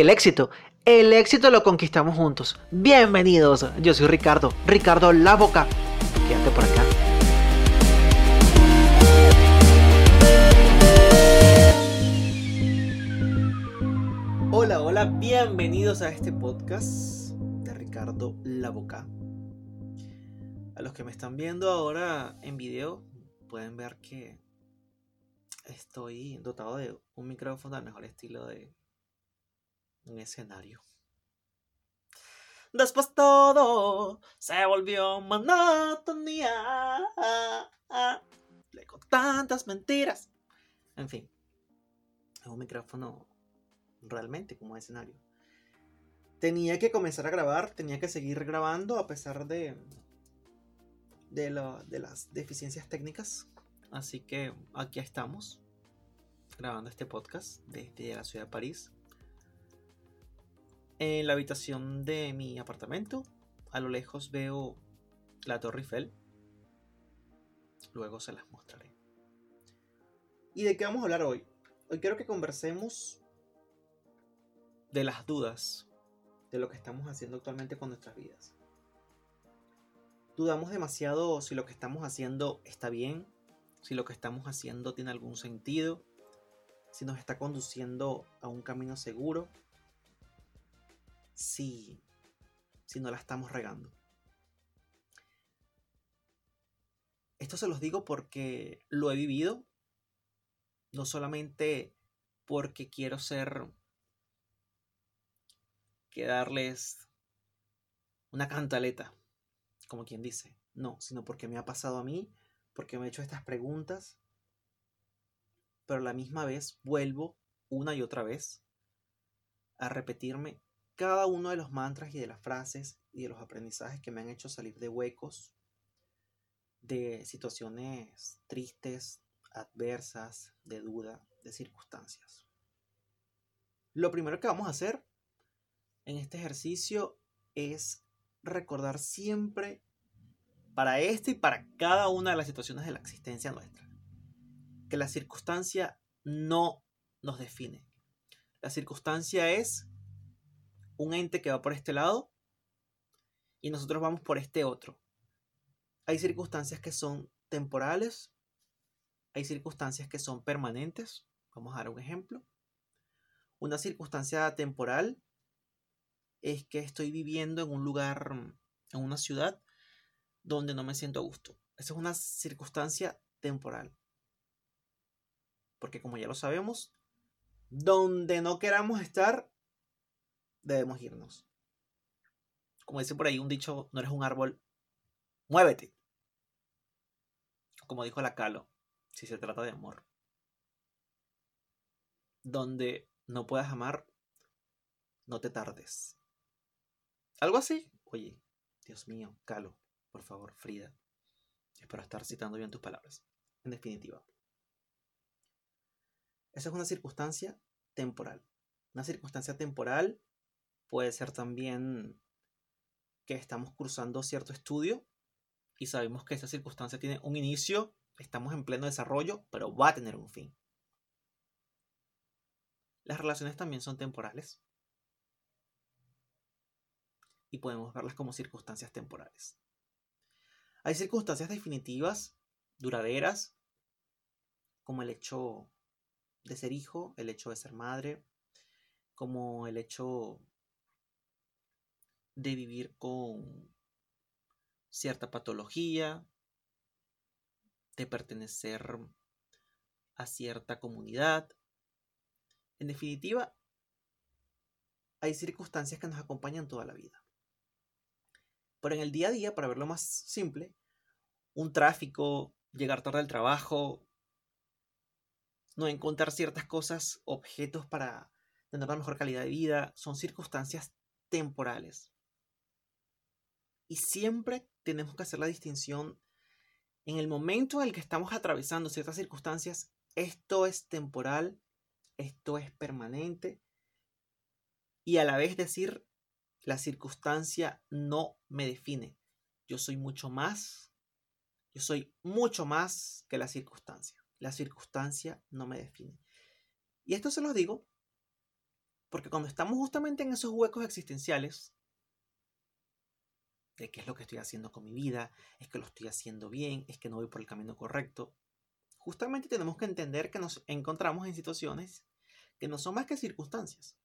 el éxito. El éxito lo conquistamos juntos. Bienvenidos. Yo soy Ricardo, Ricardo La Boca. Quédate por acá. Hola, hola, bienvenidos a este podcast de Ricardo La Boca. A los que me están viendo ahora en video pueden ver que estoy dotado de un micrófono al mejor estilo de un escenario. Después todo se volvió monotonía. Con tantas mentiras. En fin, es un micrófono realmente como escenario. Tenía que comenzar a grabar, tenía que seguir grabando a pesar de, de, de las deficiencias técnicas. Así que aquí estamos, grabando este podcast desde la ciudad de París en la habitación de mi apartamento, a lo lejos veo la Torre Eiffel. Luego se las mostraré. ¿Y de qué vamos a hablar hoy? Hoy quiero que conversemos de las dudas de lo que estamos haciendo actualmente con nuestras vidas. Dudamos demasiado si lo que estamos haciendo está bien, si lo que estamos haciendo tiene algún sentido, si nos está conduciendo a un camino seguro si, si no la estamos regando. Esto se los digo porque lo he vivido, no solamente porque quiero ser que darles una cantaleta, como quien dice, no, sino porque me ha pasado a mí, porque me he hecho estas preguntas, pero a la misma vez vuelvo una y otra vez a repetirme cada uno de los mantras y de las frases y de los aprendizajes que me han hecho salir de huecos, de situaciones tristes, adversas, de duda, de circunstancias. Lo primero que vamos a hacer en este ejercicio es recordar siempre para este y para cada una de las situaciones de la existencia nuestra que la circunstancia no nos define. La circunstancia es un ente que va por este lado y nosotros vamos por este otro. Hay circunstancias que son temporales, hay circunstancias que son permanentes. Vamos a dar un ejemplo. Una circunstancia temporal es que estoy viviendo en un lugar, en una ciudad donde no me siento a gusto. Esa es una circunstancia temporal. Porque como ya lo sabemos, donde no queramos estar, debemos irnos. Como dice por ahí un dicho, no eres un árbol, muévete. Como dijo la Calo, si se trata de amor. Donde no puedas amar, no te tardes. Algo así. Oye, Dios mío, Calo, por favor, Frida. Espero estar citando bien tus palabras. En definitiva. Esa es una circunstancia temporal. Una circunstancia temporal Puede ser también que estamos cursando cierto estudio y sabemos que esa circunstancia tiene un inicio, estamos en pleno desarrollo, pero va a tener un fin. Las relaciones también son temporales y podemos verlas como circunstancias temporales. Hay circunstancias definitivas, duraderas, como el hecho de ser hijo, el hecho de ser madre, como el hecho de vivir con cierta patología, de pertenecer a cierta comunidad. En definitiva, hay circunstancias que nos acompañan toda la vida. Pero en el día a día, para verlo más simple, un tráfico, llegar tarde al trabajo, no encontrar ciertas cosas, objetos para tener una mejor calidad de vida, son circunstancias temporales. Y siempre tenemos que hacer la distinción en el momento en el que estamos atravesando ciertas circunstancias, esto es temporal, esto es permanente, y a la vez decir, la circunstancia no me define. Yo soy mucho más, yo soy mucho más que la circunstancia. La circunstancia no me define. Y esto se lo digo Porque cuando estamos justamente en esos huecos existenciales, de qué es lo que estoy haciendo con mi vida, es que lo estoy haciendo bien, es que no voy por el camino correcto, justamente tenemos que entender que nos encontramos en situaciones que no son más que circunstancias,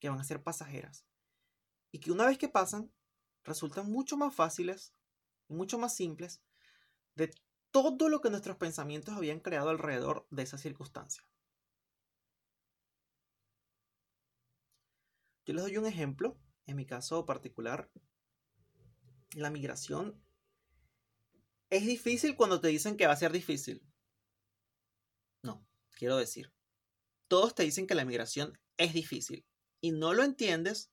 que van a ser pasajeras, y que una vez que pasan, resultan mucho más fáciles mucho más simples de todo lo que nuestros pensamientos habían creado alrededor de esa circunstancia. Yo les doy un ejemplo, en mi caso particular, la migración es difícil cuando te dicen que va a ser difícil. No, quiero decir, todos te dicen que la migración es difícil y no lo entiendes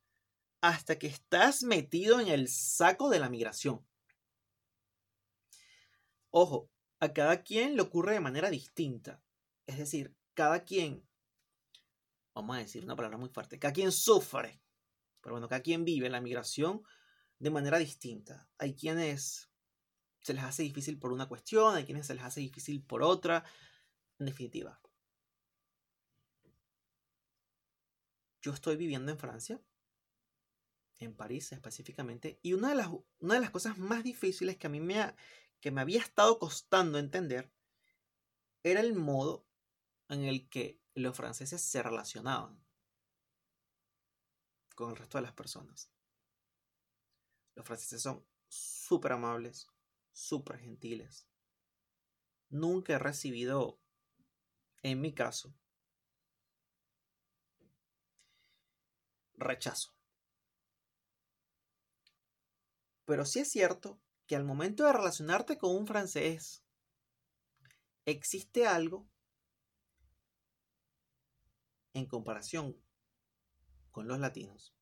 hasta que estás metido en el saco de la migración. Ojo, a cada quien le ocurre de manera distinta. Es decir, cada quien, vamos a decir una palabra muy fuerte, cada quien sufre, pero bueno, cada quien vive la migración de manera distinta. Hay quienes se les hace difícil por una cuestión, hay quienes se les hace difícil por otra, en definitiva. Yo estoy viviendo en Francia, en París específicamente, y una de las, una de las cosas más difíciles que a mí me, que me había estado costando entender era el modo en el que los franceses se relacionaban con el resto de las personas. Los franceses son súper amables, súper gentiles. Nunca he recibido, en mi caso, rechazo. Pero sí es cierto que al momento de relacionarte con un francés, existe algo en comparación con los latinos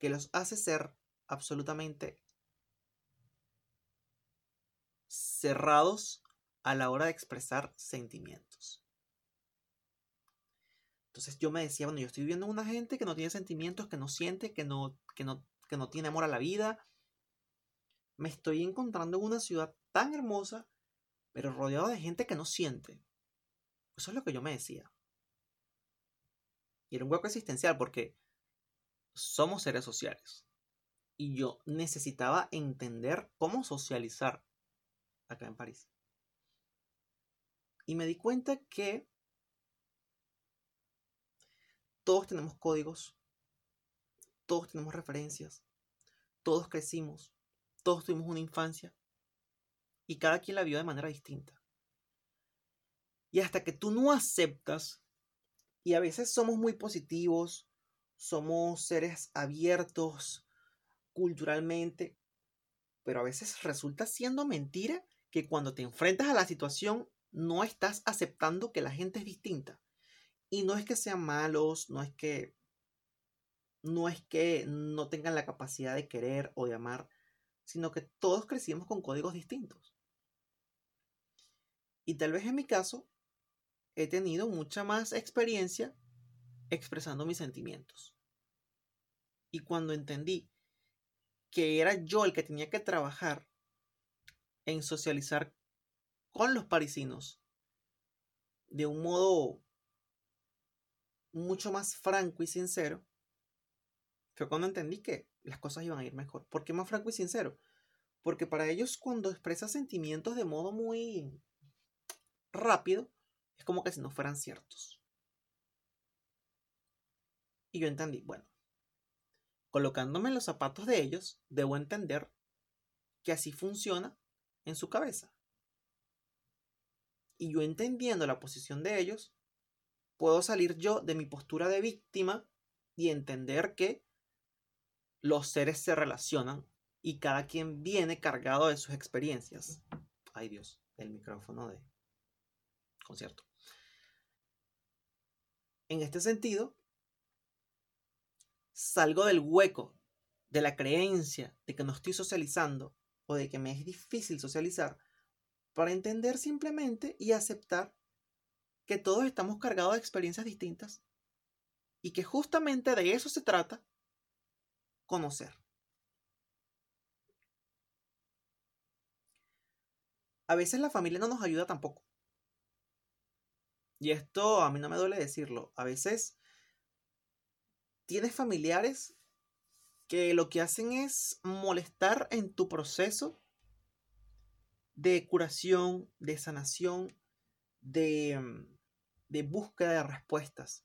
que los hace ser absolutamente cerrados a la hora de expresar sentimientos. Entonces yo me decía, bueno, yo estoy viendo una gente que no tiene sentimientos, que no siente, que no, que no, que no tiene amor a la vida. Me estoy encontrando en una ciudad tan hermosa, pero rodeado de gente que no siente. Eso es lo que yo me decía. Y era un hueco existencial porque somos seres sociales. Y yo necesitaba entender cómo socializar acá en París. Y me di cuenta que todos tenemos códigos, todos tenemos referencias, todos crecimos, todos tuvimos una infancia y cada quien la vio de manera distinta. Y hasta que tú no aceptas, y a veces somos muy positivos, somos seres abiertos culturalmente, pero a veces resulta siendo mentira que cuando te enfrentas a la situación no estás aceptando que la gente es distinta. Y no es que sean malos, no es que no es que no tengan la capacidad de querer o de amar, sino que todos crecimos con códigos distintos. Y tal vez en mi caso he tenido mucha más experiencia expresando mis sentimientos. Y cuando entendí que era yo el que tenía que trabajar en socializar con los parisinos de un modo mucho más franco y sincero, fue cuando entendí que las cosas iban a ir mejor. ¿Por qué más franco y sincero? Porque para ellos cuando expresas sentimientos de modo muy rápido, es como que si no fueran ciertos. Y yo entendí, bueno, colocándome los zapatos de ellos, debo entender que así funciona en su cabeza. Y yo entendiendo la posición de ellos, puedo salir yo de mi postura de víctima y entender que los seres se relacionan y cada quien viene cargado de sus experiencias. Ay Dios, el micrófono de concierto. En este sentido, salgo del hueco de la creencia de que no estoy socializando o de que me es difícil socializar para entender simplemente y aceptar que todos estamos cargados de experiencias distintas y que justamente de eso se trata conocer. A veces la familia no nos ayuda tampoco. Y esto a mí no me duele decirlo. A veces tienes familiares que lo que hacen es molestar en tu proceso de curación, de sanación, de, mm, de búsqueda de respuestas.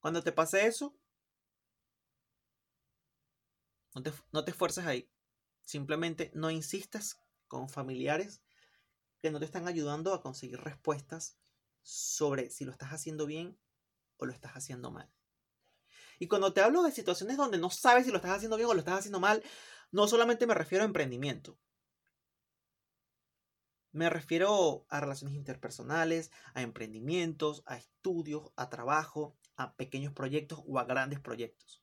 Cuando te pase eso, no te, no te esfuerces ahí. Simplemente no insistas con familiares que no te están ayudando a conseguir respuestas sobre si lo estás haciendo bien o lo estás haciendo mal. Y cuando te hablo de situaciones donde no sabes si lo estás haciendo bien o lo estás haciendo mal, no solamente me refiero a emprendimiento. Me refiero a relaciones interpersonales, a emprendimientos, a estudios, a trabajo, a pequeños proyectos o a grandes proyectos.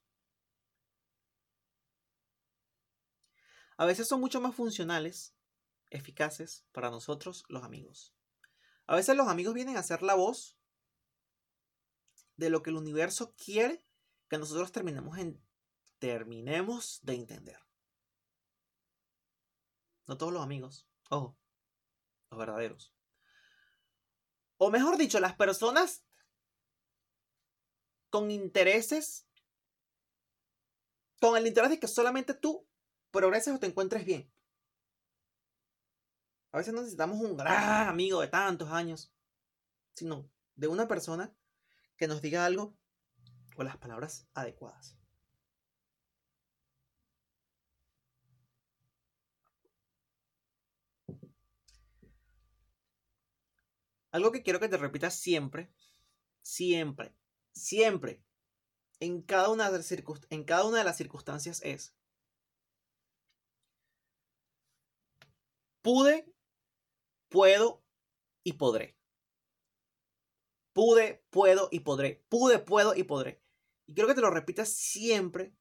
A veces son mucho más funcionales, eficaces para nosotros los amigos. A veces los amigos vienen a ser la voz de lo que el universo quiere que nosotros terminemos, en, terminemos de entender. No todos los amigos, ojo, los verdaderos. O mejor dicho, las personas con intereses, con el interés de que solamente tú progreses o te encuentres bien. A veces necesitamos un gran amigo de tantos años, sino de una persona que nos diga algo con las palabras adecuadas. Algo que quiero que te repitas siempre, siempre, siempre, en cada una de las, en cada una de las circunstancias es, pude, puedo y podré. Pude, puedo y podré. Pude, puedo y podré. Y quiero que te lo repitas siempre,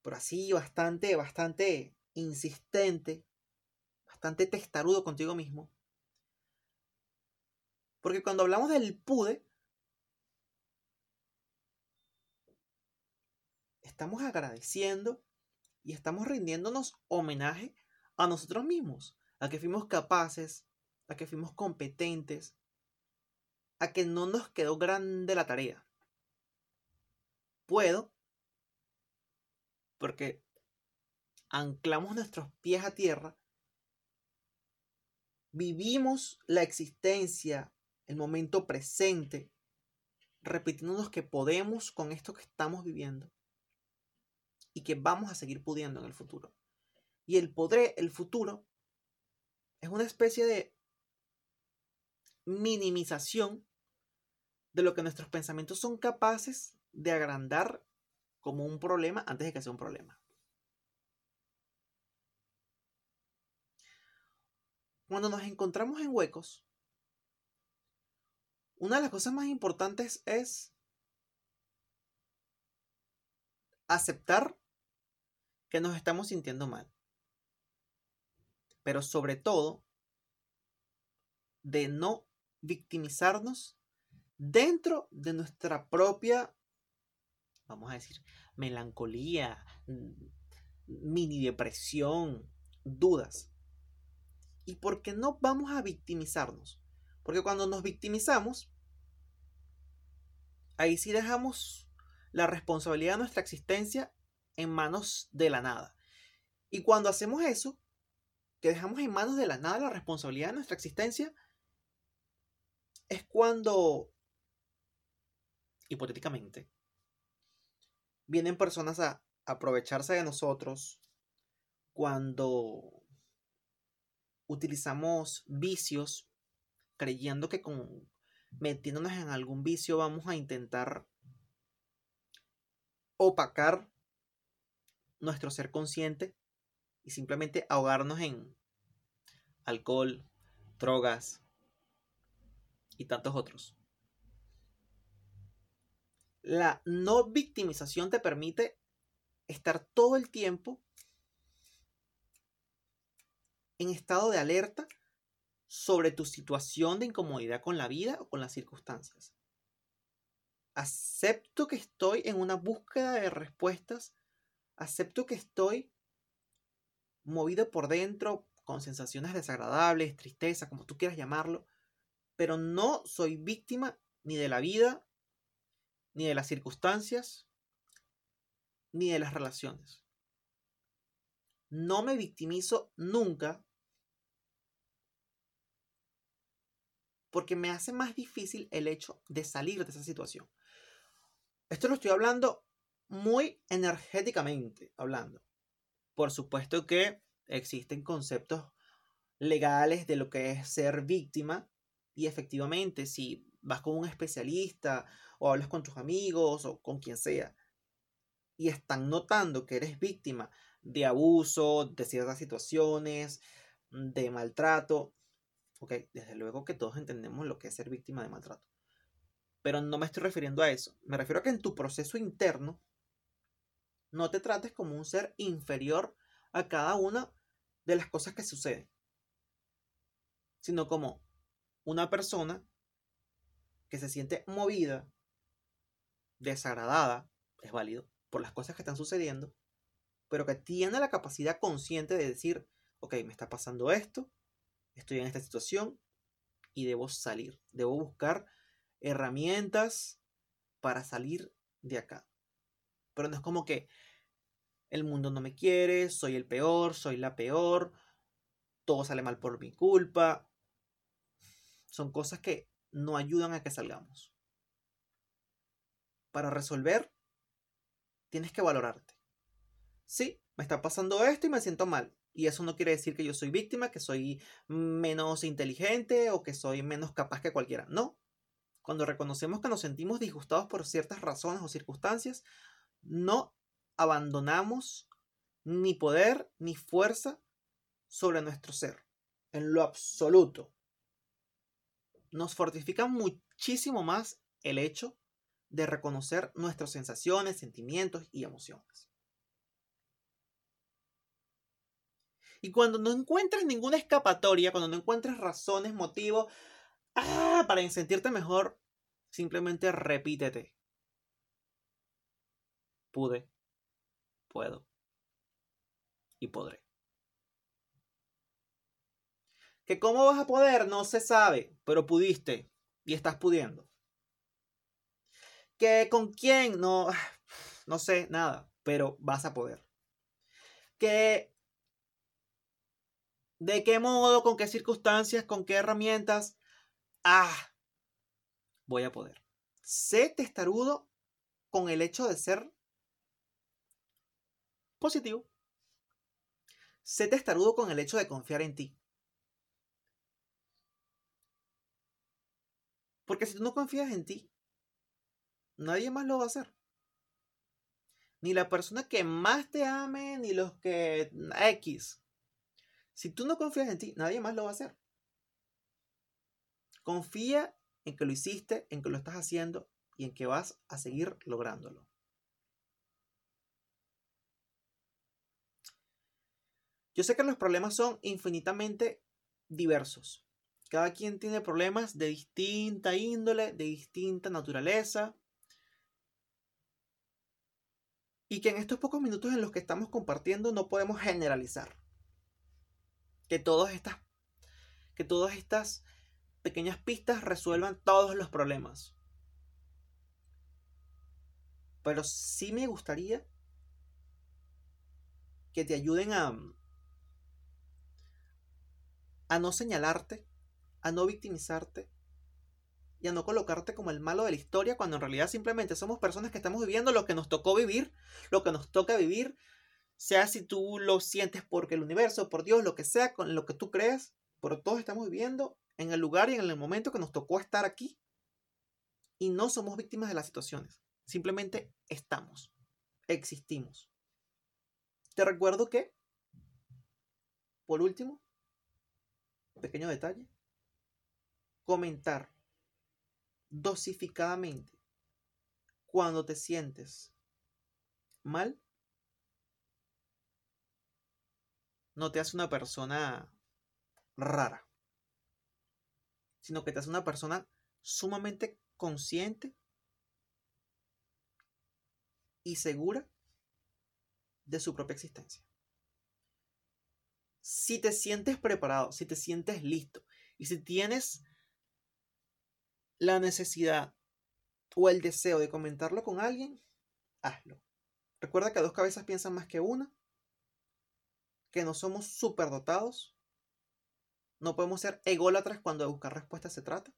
pero así bastante, bastante insistente, bastante testarudo contigo mismo. Porque cuando hablamos del pude, estamos agradeciendo y estamos rindiéndonos homenaje a nosotros mismos, a que fuimos capaces, a que fuimos competentes, a que no nos quedó grande la tarea puedo, porque anclamos nuestros pies a tierra, vivimos la existencia, el momento presente, repitiéndonos que podemos con esto que estamos viviendo y que vamos a seguir pudiendo en el futuro. Y el poder, el futuro, es una especie de minimización de lo que nuestros pensamientos son capaces de agrandar como un problema antes de que sea un problema. Cuando nos encontramos en huecos, una de las cosas más importantes es aceptar que nos estamos sintiendo mal. Pero sobre todo, de no victimizarnos dentro de nuestra propia vamos a decir, melancolía, mini depresión, dudas. ¿Y por qué no vamos a victimizarnos? Porque cuando nos victimizamos, ahí sí dejamos la responsabilidad de nuestra existencia en manos de la nada. Y cuando hacemos eso, que dejamos en manos de la nada la responsabilidad de nuestra existencia, es cuando, hipotéticamente, vienen personas a aprovecharse de nosotros cuando utilizamos vicios creyendo que con metiéndonos en algún vicio vamos a intentar opacar nuestro ser consciente y simplemente ahogarnos en alcohol, drogas y tantos otros. La no victimización te permite estar todo el tiempo en estado de alerta sobre tu situación de incomodidad con la vida o con las circunstancias. Acepto que estoy en una búsqueda de respuestas. Acepto que estoy movido por dentro con sensaciones desagradables, tristeza, como tú quieras llamarlo. Pero no soy víctima ni de la vida, ni de las circunstancias, ni de las relaciones. No me victimizo nunca porque me hace más difícil el hecho de salir de esa situación. Esto lo estoy hablando muy energéticamente, hablando. Por supuesto que existen conceptos legales de lo que es ser víctima y efectivamente si vas con un especialista o hablas con tus amigos o con quien sea y están notando que eres víctima de abuso, de ciertas situaciones, de maltrato, ok, desde luego que todos entendemos lo que es ser víctima de maltrato. Pero no me estoy refiriendo a eso. Me refiero a que en tu proceso interno no te trates como un ser inferior a cada una de las cosas que suceden, sino como una persona que se siente movida, desagradada, es válido, por las cosas que están sucediendo, pero que tiene la capacidad consciente de decir, ok, me está pasando esto, estoy en esta situación y debo salir, debo buscar herramientas para salir de acá. Pero no es como que el mundo no me quiere, soy el peor, soy la peor, todo sale mal por mi culpa. Son cosas que no ayudan a que salgamos. Para resolver, tienes que valorarte. Sí, me está pasando esto y me siento mal. Y eso no quiere decir que yo soy víctima, que soy menos inteligente o que soy menos capaz que cualquiera. No. Cuando reconocemos que nos sentimos disgustados por ciertas razones o circunstancias, no abandonamos ni poder ni fuerza sobre nuestro ser. En lo absoluto nos fortifica muchísimo más el hecho de reconocer nuestras sensaciones, sentimientos y emociones. Y cuando no encuentras ninguna escapatoria, cuando no encuentras razones, motivos ah, para sentirte mejor, simplemente repítete. Pude, puedo y podré. Que cómo vas a poder no se sabe, pero pudiste y estás pudiendo. Que con quién no, no sé nada, pero vas a poder. Que de qué modo, con qué circunstancias, con qué herramientas, ah, voy a poder. Sé testarudo con el hecho de ser positivo. Sé testarudo con el hecho de confiar en ti. Porque si tú no confías en ti, nadie más lo va a hacer. Ni la persona que más te ame, ni los que X. Si tú no confías en ti, nadie más lo va a hacer. Confía en que lo hiciste, en que lo estás haciendo y en que vas a seguir lográndolo. Yo sé que los problemas son infinitamente diversos. Cada quien tiene problemas de distinta índole, de distinta naturaleza. Y que en estos pocos minutos en los que estamos compartiendo no podemos generalizar. Que todas estas, que todas estas pequeñas pistas resuelvan todos los problemas. Pero sí me gustaría que te ayuden a, a no señalarte a no victimizarte y a no colocarte como el malo de la historia cuando en realidad simplemente somos personas que estamos viviendo lo que nos tocó vivir, lo que nos toca vivir, sea si tú lo sientes porque el universo, por Dios, lo que sea, con lo que tú creas, pero todos estamos viviendo en el lugar y en el momento que nos tocó estar aquí y no somos víctimas de las situaciones, simplemente estamos, existimos. Te recuerdo que, por último, pequeño detalle, comentar dosificadamente cuando te sientes mal no te hace una persona rara, sino que te hace una persona sumamente consciente y segura de su propia existencia. Si te sientes preparado, si te sientes listo y si tienes la necesidad o el deseo de comentarlo con alguien, hazlo. Recuerda que dos cabezas piensan más que una, que no somos superdotados, no podemos ser ególatras cuando de buscar respuestas se trata.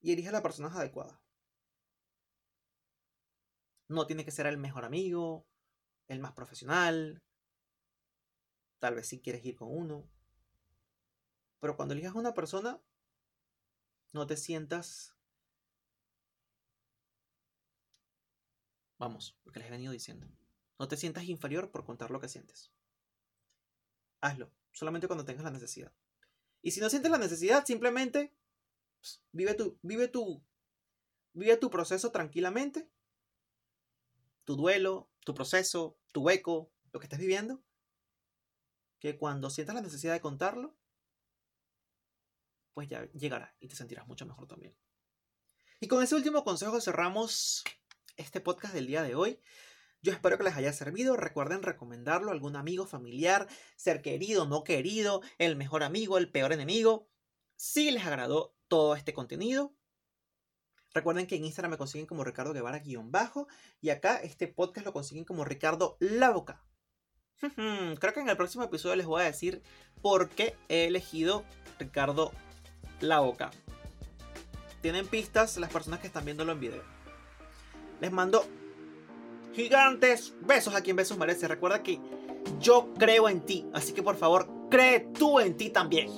Y elige a la persona adecuada. No tiene que ser el mejor amigo, el más profesional. Tal vez si quieres ir con uno. Pero cuando elijas a una persona, no te sientas... Vamos, lo que les he venido diciendo. No te sientas inferior por contar lo que sientes. Hazlo, solamente cuando tengas la necesidad. Y si no sientes la necesidad, simplemente pues, vive tu, vive tu, vive tu proceso tranquilamente. Tu duelo, tu proceso, tu eco, lo que estés viviendo. Que cuando sientas la necesidad de contarlo, pues ya llegará y te sentirás mucho mejor también. Y con ese último consejo cerramos este podcast del día de hoy. Yo espero que les haya servido. Recuerden recomendarlo a algún amigo, familiar, ser querido, no querido, el mejor amigo, el peor enemigo. Si les agradó todo este contenido, recuerden que en Instagram me consiguen como Ricardo Guevara-bajo y acá este podcast lo consiguen como Ricardo La Boca. Creo que en el próximo episodio les voy a decir por qué he elegido Ricardo La Boca. Tienen pistas las personas que están viéndolo en video. Les mando gigantes besos a quien besos merece. Recuerda que yo creo en ti, así que por favor, cree tú en ti también.